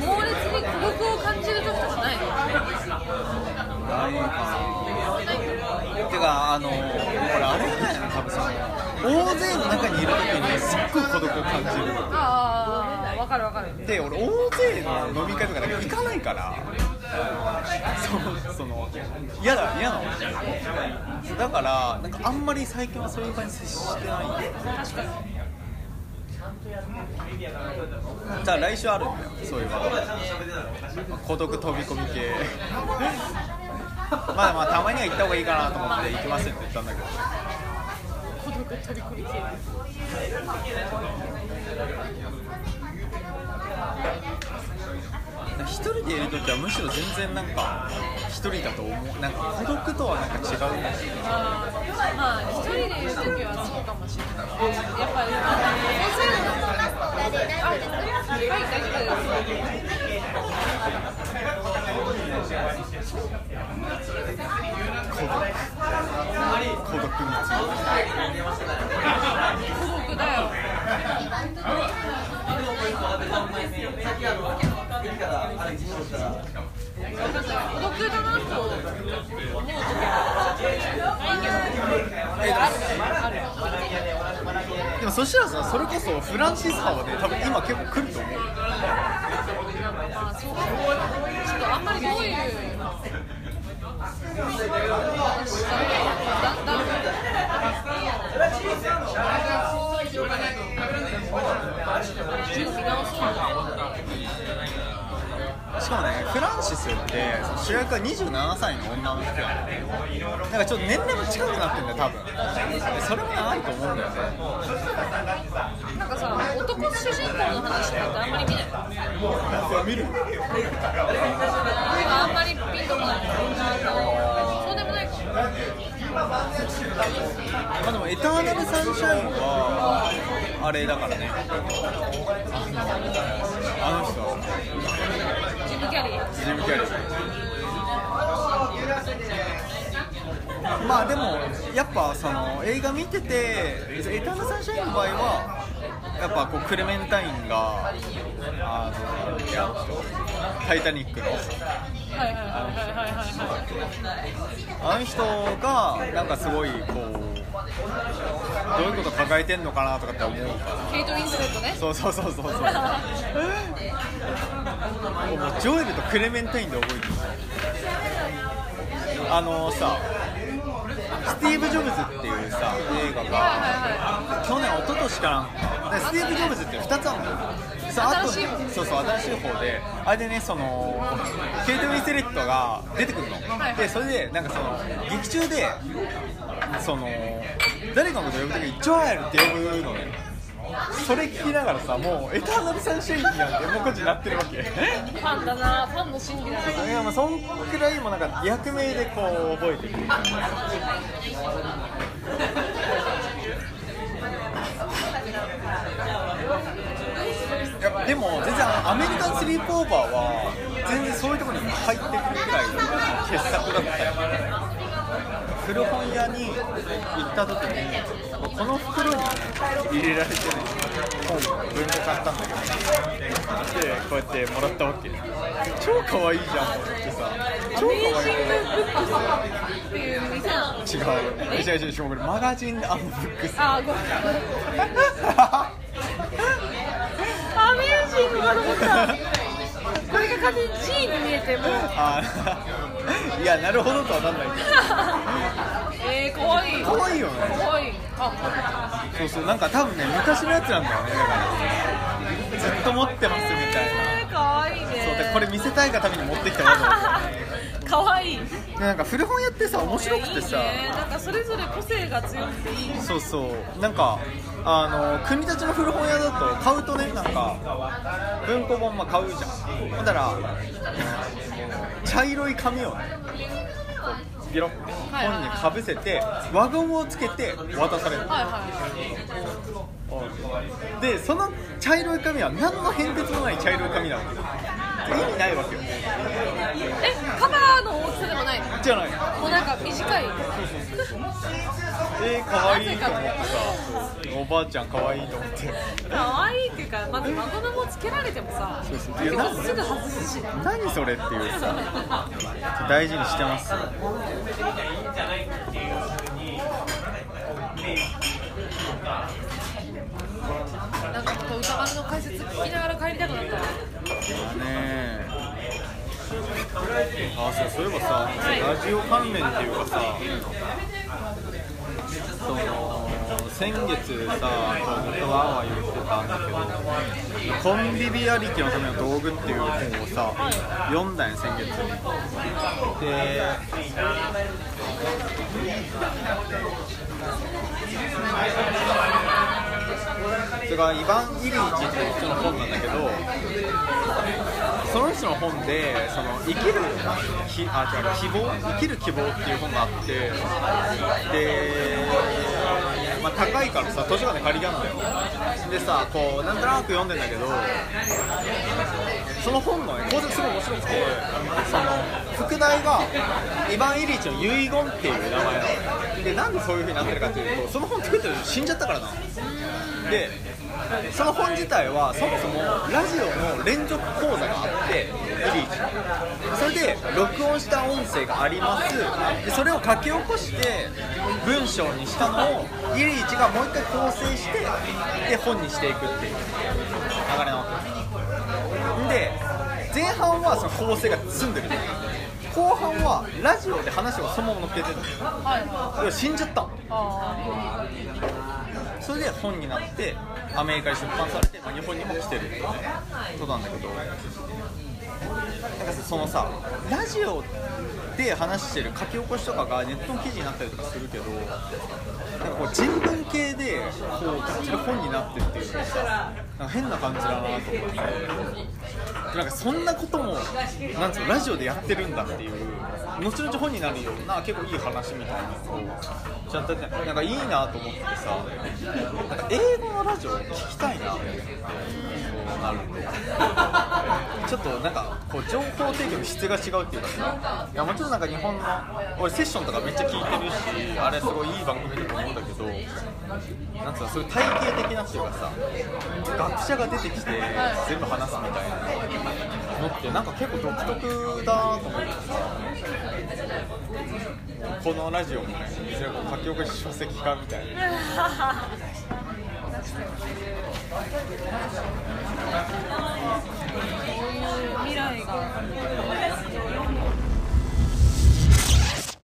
猛烈に孤独を感じる時とかないのないかてかあのこれあれだよね。多分その大勢の中にいる時にすっごい孤独を感じる。ああ分かる分かる。で俺大勢の飲み会とか行かないから。そその嫌だ嫌なのだからなんかあんまり最近はそういう感じ接してない。確かにじゃあ来週あるんだよそういうの。孤独飛び込み系。まあまあたまには行った方がいいかなと思って行きませんって言ったんだけど。孤独飛び込み系一人でいる時はむしろ全然なんか。一人だと思うなんか孤独とはなんか違うあーまあ一人でいる時はそうかもしれない。やっぱりあのそうするのはい大丈夫です孤独だよ。なんか孤独だなとう時は。でもそしたらさそれこそフランシス派はね多分今結構来ると思う。あんまりしかもねフランシスって主役は27歳の女の人やなんかちょっと年齢も近くなってんだよ多分。それもあると思うんだよね。主人公の話ってあんまり見ない。見るあんまりピンとこない。そうでもない。かまあでもエターナルサンシャインはあれだからね。あの人。ジム・キャリー。ジム・キャリー。まあでもやっぱその映画見ててエターナルサンシャインの場合はやっぱこうクレメンタインがあのいやタイタニックのあの人がなんかすごいこうどういうこと抱えてんのかなとかって思うから。ケイト・ウィンスレットね。そうそうそうそう。そうもうジョエルとクレメンタインで覚えてる。あのさスティーブ・ジョブズっていうさ映画が去年一昨年かなんかでスティーブ・ジョブズって2つあるのよそうあとそうそう新しい方であれでねそのケイト・ウィンセレットが出てくるの、はいでそれでなんかその劇中でその誰かのこと呼ぶ時にジョエルって呼ぶのねそれ聞きながらさもうエターナルサンシャインなんてもうこっちになってるわけ。ファンだなファンの心理だな。いやまあそんくらいもなんか役名でこう覚えてくるでも全然アメリカンスリープオーバーは全然そういうところに入ってくるくらいの傑作だったり古本屋に行った時にこの袋に入れられてる本文庫買ったんだけどでこうやってもらったわけ超可愛いじゃんと思ってさ超可愛い。っていう違う違う違う違うこれマガジンブックスあーごめんージングかと思ったこれが完全に G に見えてもうあいやなるほどとはなんない。けえー、かわいいど可愛いよねかわいいあそうそうなんか多分ね昔のやつなんだよねだから。ずっと持ってますみたいえー、かわいいねなそうでこれ見せたいがために持ってきたわざかわい。いでなんか古本屋ってさ面白くてさ。いいね。なんかそれぞれ個性が強くていいそうそう。なんかあの国立の古本屋だと買うとねなんか文庫本まあ買うじゃん。ほんだら茶色い紙をねビロッて本にかぶせて輪ゴムをつけて渡される。のはいはい。でその茶色い紙は何の変哲もない茶色い紙なの意味ないわけよ。えカバーない。のじゃない。もうなんか短い。えー、かわい。いと思ってさおばあちゃんかわいいと思って。可愛いっていうかまず孫のもつけられてもさそうそう。結構すぐ外すし。何それっていうさ。大事にしてますなんかこう歌丸の解説聞きながら帰りたくなったわねえあそうそういえばさ、ラジオ関連っていうかさ、その先月さ、こう僕はわーわー言ってたんだけど、コンビビアリティのための道具っていう本をさ、読んだんや、先月に。で、それがイヴァン・イリーチっていう人の本なんだけど、その人の本でその生きるきあ違う希望生きる希望っていう本があってで、まあ、高いからさ図書館で借りてあるんだよ。でさこうなんとなく読んでんだけどその本のね構成すごい面白くてその副題がイヴァン・イリーチの遺言っていう名前なの。よでなんでそういう風になってるかっていうとその本作ってる人死んじゃったからなでその本自体はそもそもラジオの連続講座があってイリーチのそれで録音した音声があります。でそれを書き起こして文章にしたのをイリーチがもう一回構成してで本にしていくっていう。流れなわけで前半はその構成が済んでる。後半はラジオで話をそのまま載っけてる。はい。死んじゃったそれで本になってアメリカに出版されて、まあ、日本にも来てるっていうことなんだけど。なんかそのさラジオで話してる書き起こしとかがネットの記事になったりとかするけどなんかこう人文系でこうがっちり本になってるっていうのがさなんか変な感じだなと思って。なんかそんなこともなんつうのラジオでやってるんだっていう後々本になるような結構いい話みたいなのをちゃんとやってなんかいいなと思ってさなんか英語のラジオ聞きたいなと思ってそうなるとちょっとなんかこう情報提供の質が違うっていうかさなんか日本の俺セッションとかめっちゃ聞いてるしあれすごいいい番組だと思うんだけどなんつうのそういう体系的なっていうかさ学者が出てきて全部話すみたいなのってなんか結構独特だと思ってさこのラジオもねいずれ書き起こし書籍化みたいな。そういう未来が